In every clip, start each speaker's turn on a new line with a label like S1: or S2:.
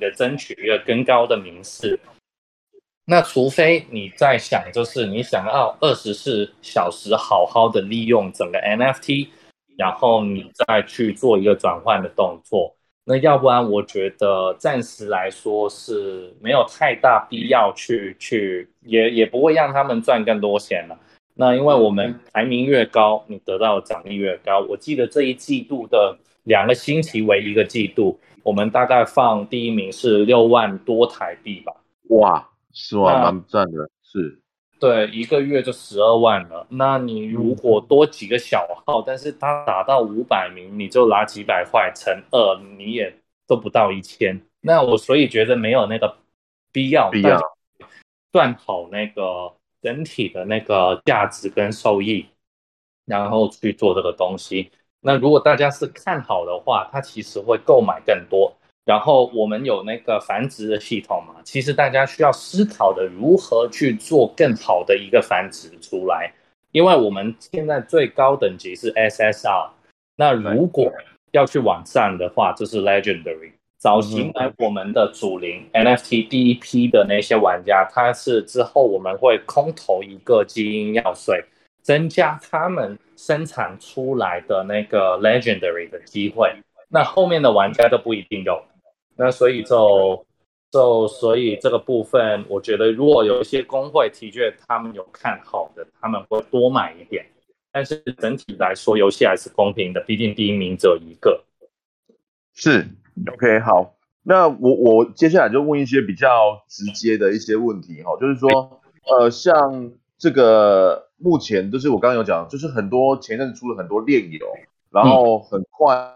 S1: 的争取一个更高的名次。那除非你在想，就是你想要二十四小时好好的利用整个 NFT，然后你再去做一个转换的动作。那要不然，我觉得暂时来说是没有太大必要去去，也也不会让他们赚更多钱了。那因为我们排名越高，你得到的奖励越高。我记得这一季度的两个星期为一个季度，我们大概放第一名是六万多台币吧。
S2: 哇，是哇，蛮赚的，是。
S1: 对，一个月就十二万了。那你如果多几个小号，但是他打到五百名，你就拿几百块乘二，你也都不到一千。那我所以觉得没有那个必要，
S2: 必要
S1: 算好那个整体的那个价值跟收益，然后去做这个东西。那如果大家是看好的话，它其实会购买更多。然后我们有那个繁殖的系统嘛，其实大家需要思考的如何去做更好的一个繁殖出来，因为我们现在最高等级是 SSR，那如果要去往上的话，就是 Legendary。早期来我们的主灵 NFT 第一批的那些玩家，他是之后我们会空投一个基因药水，增加他们生产出来的那个 Legendary 的机会，那后面的玩家都不一定有。那所以就就所以这个部分，我觉得如果有一些公会的确他们有看好的，他们会多买一点。但是整体来说，游戏还是公平的，毕竟第一名只有一个。
S2: 是，OK，好。那我我接下来就问一些比较直接的一些问题哈，就是说，呃，像这个目前就是我刚刚有讲，就是很多前阵子出了很多链游，然后很快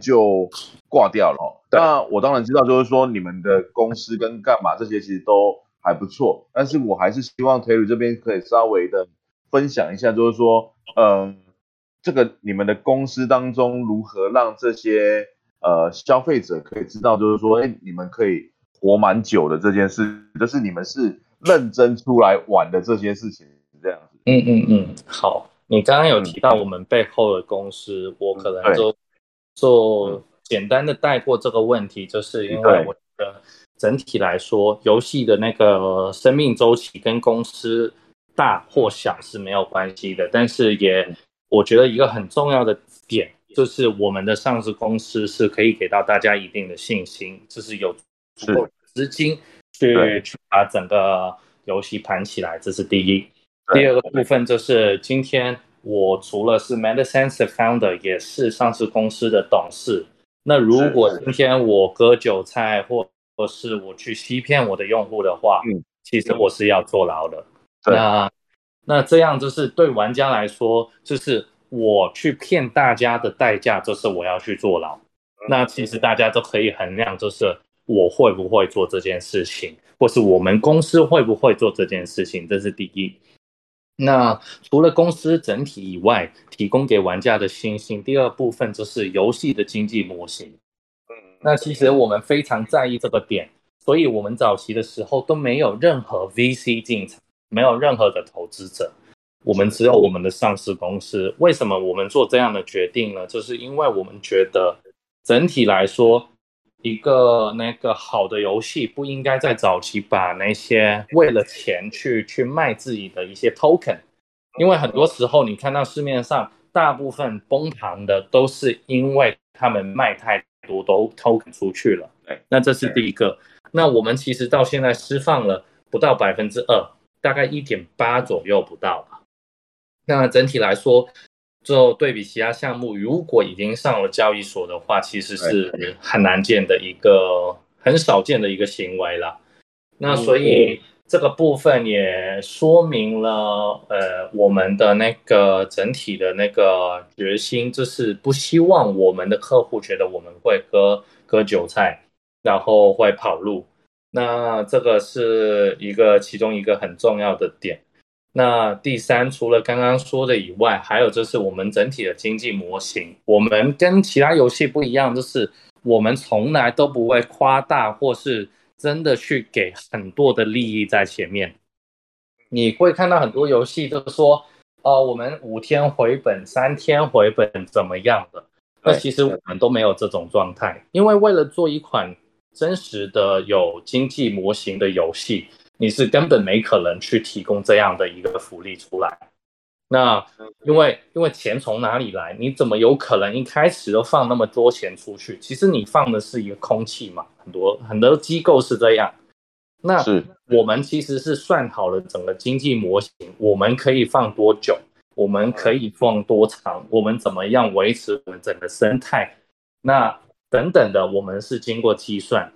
S2: 就挂掉了哈。那我当然知道，就是说你们的公司跟干嘛这些其实都还不错，但是我还是希望 Terry 这边可以稍微的分享一下，就是说，嗯，这个你们的公司当中如何让这些呃消费者可以知道，就是说，哎，你们可以活蛮久的这件事，就是你们是认真出来玩的这些事情，这样子。
S1: 嗯嗯嗯，好，你刚刚有提到我们背后的公司，我可能就做。简单的带过这个问题，就是因为我觉得整体来说，游戏的那个生命周期跟公司大或小是没有关系的。但是也，我觉得一个很重要的点，就是我们的上市公司是可以给到大家一定的信心，就是有足够资金去去把整个游戏盘起来，这是第一。第二个部分就是今天我除了是 MetaSense 的 founder，也是上市公司的董事。那如果今天我割韭菜，或或是我去欺骗我的用户的话，嗯，其实我是要坐牢的。那那这样就是对玩家来说，就是我去骗大家的代价，就是我要去坐牢。那其实大家都可以衡量，就是我会不会做这件事情，或是我们公司会不会做这件事情，这是第一。那除了公司整体以外，提供给玩家的信心，第二部分就是游戏的经济模型。嗯，那其实我们非常在意这个点，所以我们早期的时候都没有任何 VC 进场，没有任何的投资者，我们只有我们的上市公司。为什么我们做这样的决定呢？就是因为我们觉得整体来说。一个那个好的游戏不应该在早期把那些为了钱去去卖自己的一些 token，因为很多时候你看到市面上大部分崩盘的都是因为他们卖太多都 token 出去了。那这是第一个。那我们其实到现在释放了不到百分之二，大概一点八左右不到吧。那整体来说。就对比其他项目，如果已经上了交易所的话，其实是很难见的一个很少见的一个行为了。那所以这个部分也说明了，呃，我们的那个整体的那个决心，就是不希望我们的客户觉得我们会割割韭菜，然后会跑路。那这个是一个其中一个很重要的点。那第三，除了刚刚说的以外，还有就是我们整体的经济模型。我们跟其他游戏不一样，就是我们从来都不会夸大，或是真的去给很多的利益在前面。你会看到很多游戏就是说，呃，我们五天回本，三天回本，怎么样的？那其实我们都没有这种状态，因为为了做一款真实的有经济模型的游戏，你是根本没可能去提供这样的一个福利出来。那因为因为钱从哪里来？你怎么有可能一开始都放那么多钱出去？其实你放的是一个空气嘛，很多很多机构是这样。那我们其实是算好了整个经济模型，我们可以放多久？我们可以放多长？我们怎么样维持我们整个生态？那等等的，我们是经过计算，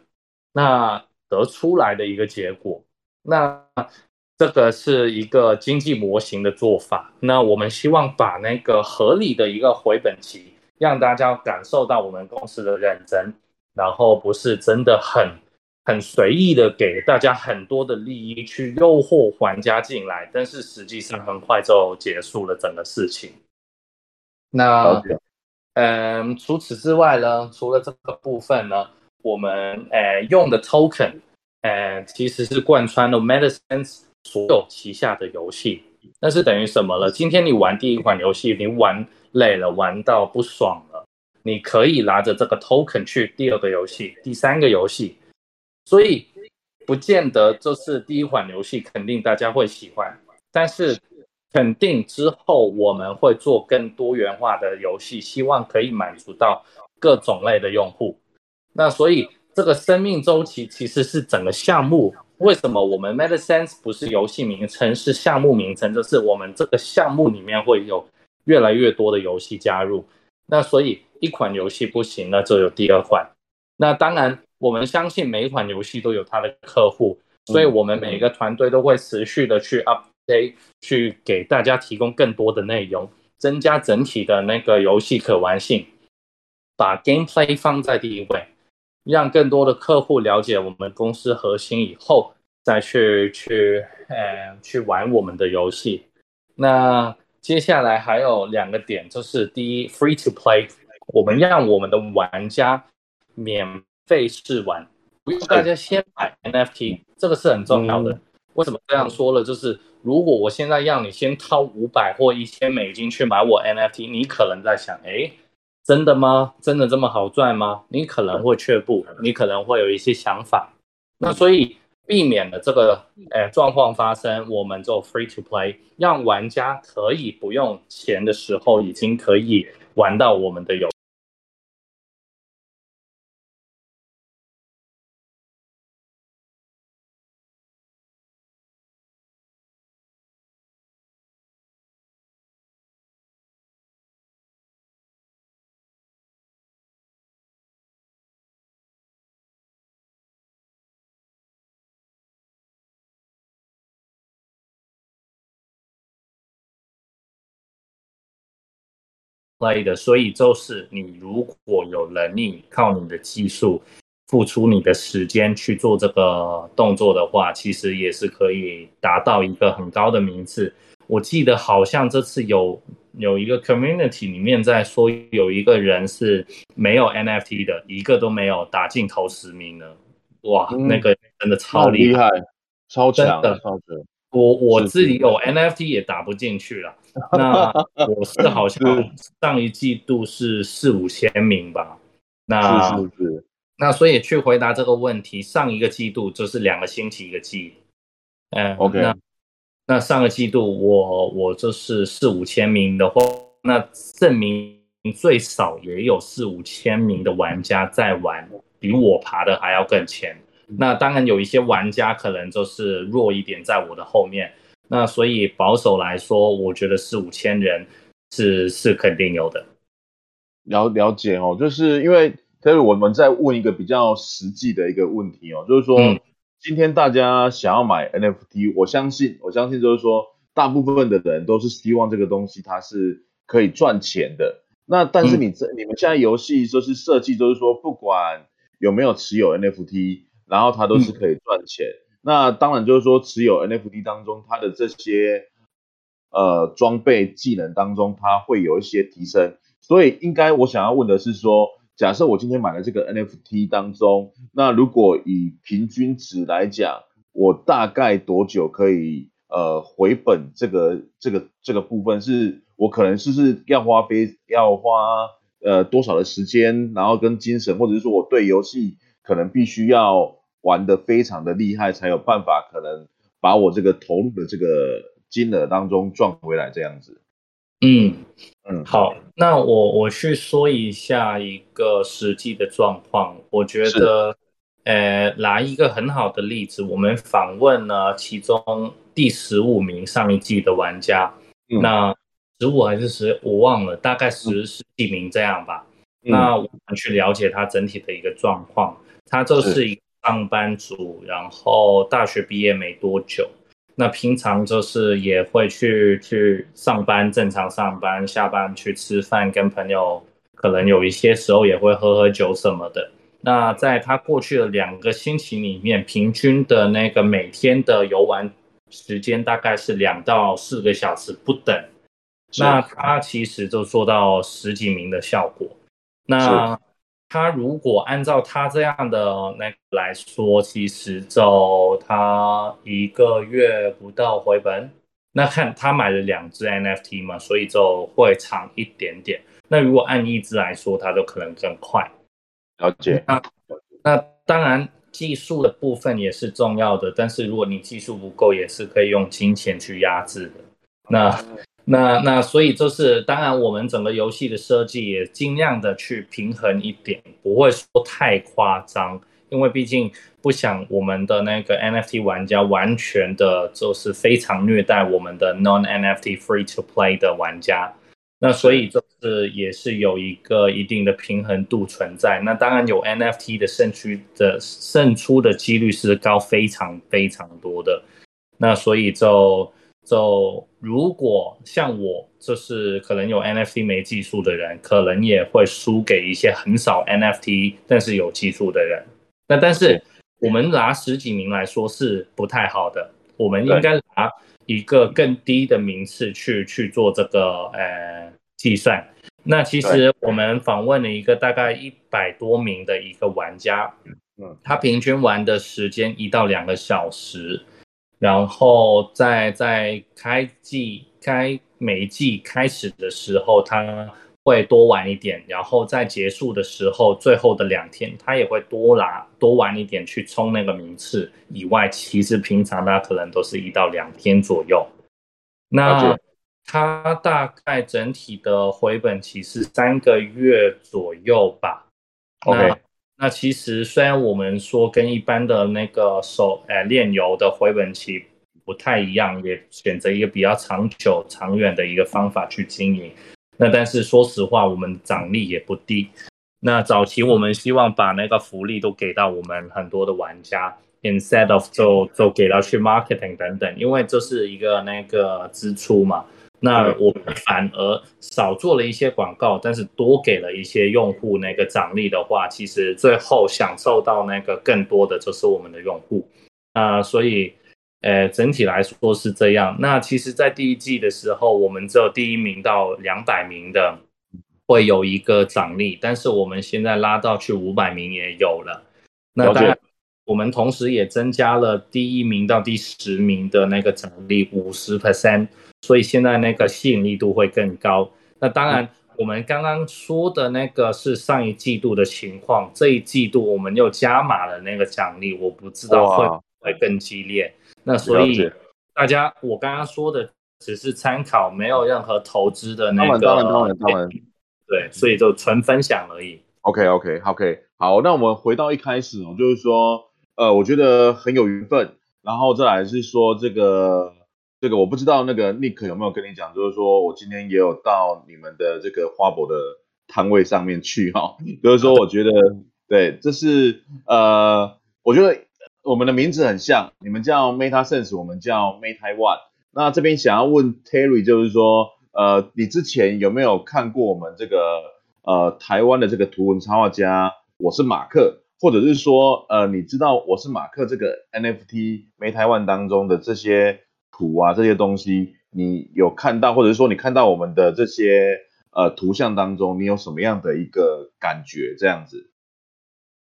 S1: 那得出来的一个结果。那这个是一个经济模型的做法。那我们希望把那个合理的一个回本期，让大家感受到我们公司的认真，然后不是真的很很随意的给大家很多的利益去诱惑玩家进来，但是实际上很快就结束了整个事情。那嗯，除此之外呢，除了这个部分呢，我们呃用的 token，呃其实是贯穿了 Medicines。所有旗下的游戏，那是等于什么了？今天你玩第一款游戏，你玩累了，玩到不爽了，你可以拿着这个 token 去第二个游戏、第三个游戏。所以不见得就是第一款游戏肯定大家会喜欢，但是肯定之后我们会做更多元化的游戏，希望可以满足到各种类的用户。那所以这个生命周期其实是整个项目。为什么我们 Medicines 不是游戏名称，是项目名称？就是我们这个项目里面会有越来越多的游戏加入。那所以一款游戏不行，那就有第二款。那当然，我们相信每一款游戏都有它的客户，所以我们每一个团队都会持续的去 update，去给大家提供更多的内容，增加整体的那个游戏可玩性，把 gameplay 放在第一位。让更多的客户了解我们公司核心以后，再去去呃去玩我们的游戏。那接下来还有两个点，就是第一，free to play，我们让我们的玩家免费试玩，不用大家先买 NFT，这个是很重要的。为什么这样说了？就是如果我现在让你先掏五百或一千美金去买我 NFT，你可能在想，哎。真的吗？真的这么好赚吗？你可能会却步，你可能会有一些想法。那所以避免了这个诶状况发生，我们就 free to play，让玩家可以不用钱的时候，已经可以玩到我们的游戏。play 的，所以就是你如果有能力靠你的技术付出你的时间去做这个动作的话，其实也是可以达到一个很高的名次。我记得好像这次有有一个 community 里面在说，有一个人是没有 NFT 的，一个都没有打进头十名的，哇，嗯、那个真的超厉害，
S2: 超强的，
S1: 超强。我我自己有 NFT 也打不进去了。那我是好像上一季度是四五千名吧，那是是是，那所以去回答这个问题，上一个季度就是两个星期一个季，嗯，OK，那那上个季度我我就是四五千名的话，那证明最少也有四五千名的玩家在玩，比我爬的还要更前。那当然有一些玩家可能就是弱一点，在我的后面。那所以保守来说，我觉得四五千人是是肯定有的。
S2: 了了解哦，就是因为所以我们在问一个比较实际的一个问题哦，就是说、嗯、今天大家想要买 NFT，我相信我相信就是说大部分的人都是希望这个东西它是可以赚钱的。那但是你这、嗯、你们现在游戏就是设计，就是说不管有没有持有 NFT，然后它都是可以赚钱。嗯那当然就是说，持有 NFT 当中，它的这些呃装备技能当中，它会有一些提升。所以应该我想要问的是说，假设我今天买了这个 NFT 当中，那如果以平均值来讲，我大概多久可以呃回本？这个这个这个部分是我可能是不是要花费要花呃多少的时间，然后跟精神，或者是说我对游戏。可能必须要玩的非常的厉害，才有办法可能把我这个投入的这个金额当中赚回来这样子。
S1: 嗯嗯，好，那我我去说一下一个实际的状况。我觉得，呃，拿一个很好的例子，我们访问了其中第十五名上一季的玩家，嗯、那十五还是十，我忘了，大概十十几名这样吧。嗯、那我们去了解他整体的一个状况，他就是一个上班族，然后大学毕业没多久。那平常就是也会去去上班，正常上班，下班去吃饭，跟朋友可能有一些时候也会喝喝酒什么的。那在他过去的两个星期里面，平均的那个每天的游玩时间大概是两到四个小时不等。那他其实就做到十几名的效果。那。他如果按照他这样的那个来说，其实就他一个月不到回本。那看他买了两只 NFT 嘛，所以就会长一点点。那如果按一只来说，他就可能更快。
S2: 了解。
S1: 那那当然技术的部分也是重要的，但是如果你技术不够，也是可以用金钱去压制的。那。那那所以就是，当然我们整个游戏的设计也尽量的去平衡一点，不会说太夸张，因为毕竟不想我们的那个 NFT 玩家完全的就是非常虐待我们的 non NFT free to play 的玩家。那所以就是也是有一个一定的平衡度存在。那当然有 NFT 的胜区的胜出的几率是高非常非常多的。那所以就。就如果像我，就是可能有 NFT 没技术的人，可能也会输给一些很少 NFT 但是有技术的人。那但是我们拿十几名来说是不太好的，我们应该拿一个更低的名次去去做这个呃计算。那其实我们访问了一个大概一百多名的一个玩家，嗯，他平均玩的时间一到两个小时。然后在在开季开每一季开始的时候，他会多玩一点；然后在结束的时候，最后的两天，他也会多拿多玩一点去冲那个名次。以外，其实平常他可能都是一到两天左右。那他大概整体的回本期是三个月左右吧。OK。那其实虽然我们说跟一般的那个手诶炼油的回本期不太一样，也选择一个比较长久、长远的一个方法去经营。那但是说实话，我们奖励也不低。那早期我们希望把那个福利都给到我们很多的玩家，instead of 就就给到去 marketing 等等，因为这是一个那个支出嘛。那我们反而少做了一些广告，但是多给了一些用户那个奖励的话，其实最后享受到那个更多的就是我们的用户啊、呃，所以呃整体来说是这样。那其实，在第一季的时候，我们只有第一名到两百名的会有一个奖励，但是我们现在拉到去五百名也有了。那当然，我们同时也增加了第一名到第十名的那个奖励五十 percent。所以现在那个吸引力度会更高。那当然，我们刚刚说的那个是上一季度的情况，这一季度我们又加码了那个奖励，我不知道会不会更激烈。那所以大家，我刚刚说的只是参考，没有任何投资的那个。当然，当然，当然。对，所以就纯分享而已。
S2: OK，OK，OK。好，那我们回到一开始哦，就是说，呃，我觉得很有缘分，然后再来是说这个。这个我不知道，那个 Nick 有没有跟你讲，就是说我今天也有到你们的这个花博的摊位上面去哈，就是说我觉得对，这是呃，我觉得我们的名字很像，你们叫 MetaSense，我们叫 MetaOne。那这边想要问 Terry，就是说呃，你之前有没有看过我们这个呃台湾的这个图文插画家？我是马克，或者是说呃，你知道我是马克这个 NFT MetaOne 当中的这些。图啊，这些东西你有看到，或者是说你看到我们的这些呃图像当中，你有什么样的一个感觉？这样子，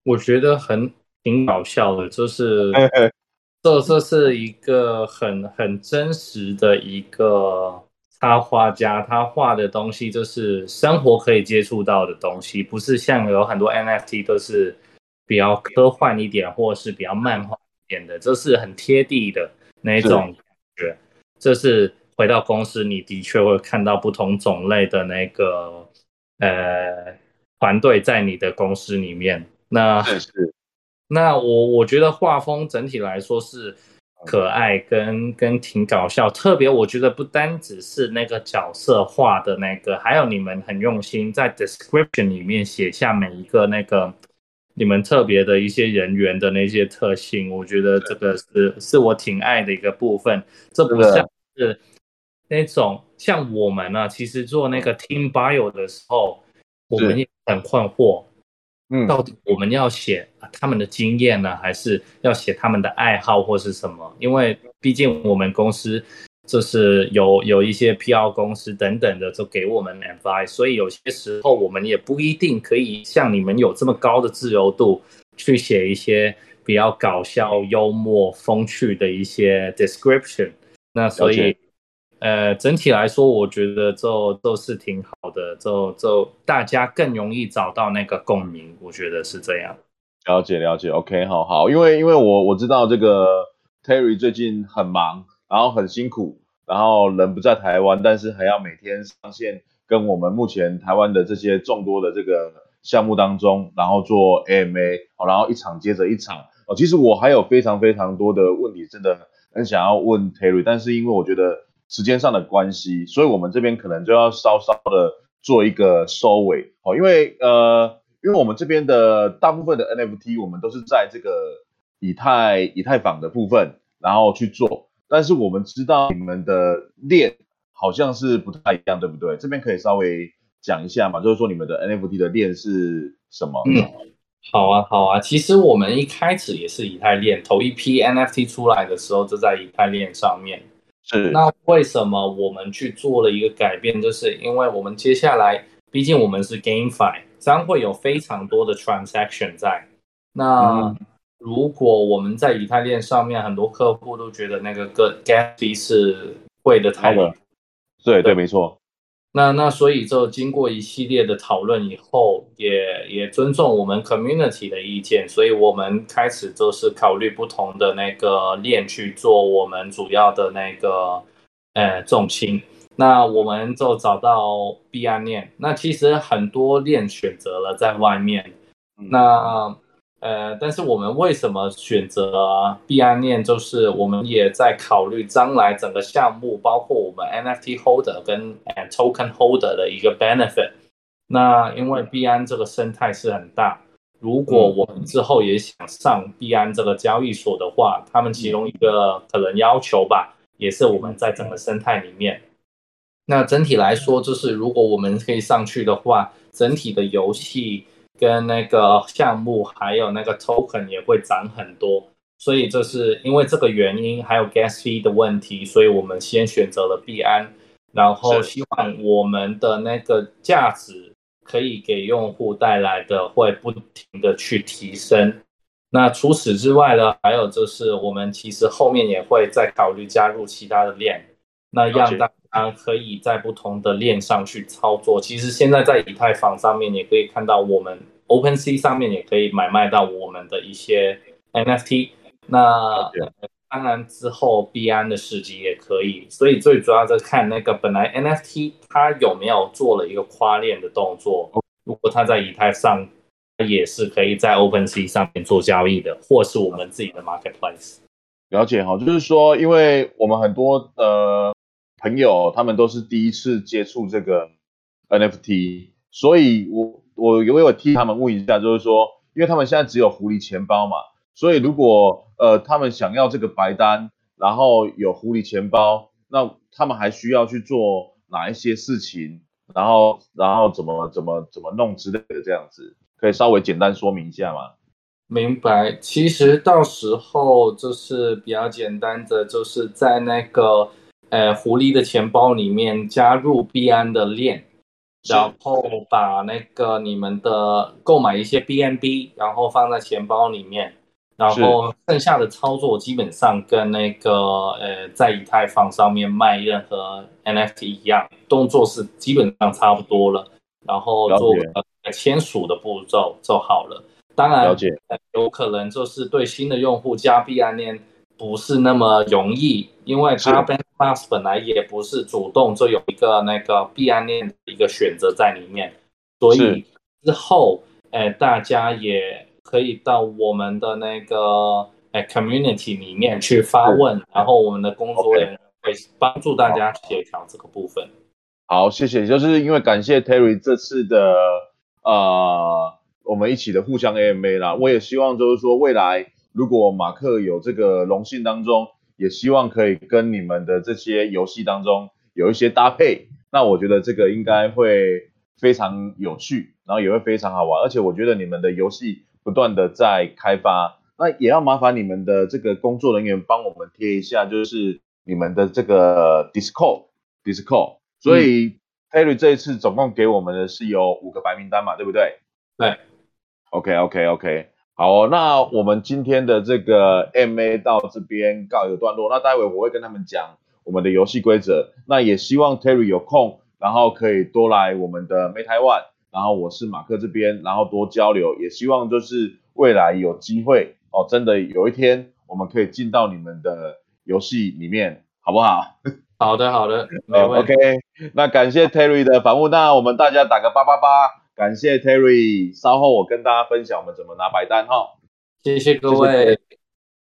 S1: 我觉得很挺搞笑的，就是 这这是一个很很真实的一个插画家，他画的东西就是生活可以接触到的东西，不是像有很多 NFT 都是比较科幻一点，或者是比较漫画一点的，这是很贴地的那种感觉。这是回到公司，你的确会看到不同种类的那个呃团队在你的公司里面。那
S2: 是
S1: 那我我觉得画风整体来说是可爱跟跟挺搞笑，特别我觉得不单只是那个角色画的那个，还有你们很用心在 description 里面写下每一个那个你们特别的一些人员的那些特性，我觉得这个是是我挺爱的一个部分。这不像是那种像我们呢、啊，其实做那个 team bio 的时候，我们也很困惑。嗯，到底我们要写他们的经验呢，还是要写他们的爱好或是什么？因为毕竟我们公司就是有有一些 PR 公司等等的，就给我们 advice，所以有些时候我们也不一定可以像你们有这么高的自由度去写一些比较搞笑、幽默、风趣的一些 description。那所以。呃，整体来说，我觉得就都是挺好的，就就大家更容易找到那个共鸣，我觉得是这样。
S2: 了解了解，OK，好好，因为因为我我知道这个 Terry 最近很忙，然后很辛苦，然后人不在台湾，但是还要每天上线跟我们目前台湾的这些众多的这个项目当中，然后做 AMA，好，然后一场接着一场，哦，其实我还有非常非常多的问题，真的很想要问 Terry，但是因为我觉得。时间上的关系，所以我们这边可能就要稍稍的做一个收尾哦，因为呃，因为我们这边的大部分的 NFT 我们都是在这个以太以太坊的部分，然后去做，但是我们知道你们的链好像是不太一样，对不对？这边可以稍微讲一下嘛，就是说你们的 NFT 的链是什么？
S1: 嗯，好啊，好啊，其实我们一开始也是以太链，头一批 NFT 出来的时候就在以太链上面。
S2: 是，
S1: 那为什么我们去做了一个改变？就是因为我们接下来，毕竟我们是 GameFi，将会有非常多的 transaction 在。那如果我们在以太链上面，很多客户都觉得那个个 gas fee 是贵的太了。
S2: 对对，没错。
S1: 那那所以就经过一系列的讨论以后，也也尊重我们 community 的意见，所以我们开始就是考虑不同的那个链去做我们主要的那个呃重心。那我们就找到币安链。那其实很多链选择了在外面，那。呃，但是我们为什么选择币安链？就是我们也在考虑将来整个项目，包括我们 NFT holder 跟 token holder 的一个 benefit。那因为币安这个生态是很大，如果我们之后也想上币安这个交易所的话，他们其中一个可能要求吧，也是我们在整个生态里面。那整体来说，就是如果我们可以上去的话，整体的游戏。跟那个项目还有那个 token 也会涨很多，所以这是因为这个原因，还有 gas fee 的问题，所以我们先选择了币安，然后希望我们的那个价值可以给用户带来的会不停的去提升。那除此之外呢，还有就是我们其实后面也会再考虑加入其他的链，那让大家可以在不同的链上去操作。其实现在在以太坊上面也可以看到我们。OpenSea 上面也可以买卖到我们的一些 NFT，那当然之后币安的市集也可以，所以最主要在看那个本来 NFT 它有没有做了一个跨链的动作，如果它在以太上，也是可以在 OpenSea 上面做交易的，或是我们自己的 Marketplace。
S2: 了解哈，就是说，因为我们很多的朋友他们都是第一次接触这个 NFT，所以我。我有没有替他们问一下，就是说，因为他们现在只有狐狸钱包嘛，所以如果呃他们想要这个白单，然后有狐狸钱包，那他们还需要去做哪一些事情，然后然后怎么怎么怎么弄之类的这样子，可以稍微简单说明一下吗？
S1: 明白，其实到时候就是比较简单的，就是在那个呃狐狸的钱包里面加入币安的链。然后把那个你们的购买一些 BNB，然后放在钱包里面，然后剩下的操作基本上跟那个呃在以太坊上面卖任何 NFT 一样，动作是基本上差不多了。然后做签署的步骤就好了。当然，了解，有可能就是对新的用户加币安链不是那么容易，因为它 BandPass 本来也不是主动就有一个那个币安链的一个选择在里面，所以之后，哎，大家也可以到我们的那个哎 community 里面去发问，然后我们的工作人员会帮助大家协调这个部分。
S2: 好，谢谢，就是因为感谢 Terry 这次的呃。我们一起的互相 AMA 啦，我也希望就是说未来如果马克有这个荣幸当中，也希望可以跟你们的这些游戏当中有一些搭配，那我觉得这个应该会非常有趣，然后也会非常好玩，而且我觉得你们的游戏不断的在开发，那也要麻烦你们的这个工作人员帮我们贴一下，就是你们的这个 Discord Discord，所以 Terry 这一次总共给我们的是有五个白名单嘛，对不对？
S1: 对。
S2: OK OK OK，好哦，那我们今天的这个 MA 到这边告一个段落。那待会我会跟他们讲我们的游戏规则。那也希望 Terry 有空，然后可以多来我们的 Made Taiwan，然后我是马克这边，然后多交流。也希望就是未来有机会哦，真的有一天我们可以进到你们的游戏里面，好不好？
S1: 好的好的，没问题。
S2: OK，那感谢 Terry 的访问，那我们大家打个八八八。感谢 Terry，稍后我跟大家分享我们怎么拿白单哈。
S1: 谢谢各位，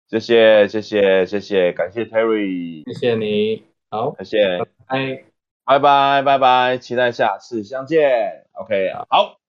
S2: 谢谢谢谢谢谢，感谢 Terry，
S1: 谢谢你，好，
S2: 谢谢，
S1: 拜拜，
S2: 拜拜拜拜，期待下次相见，OK，好。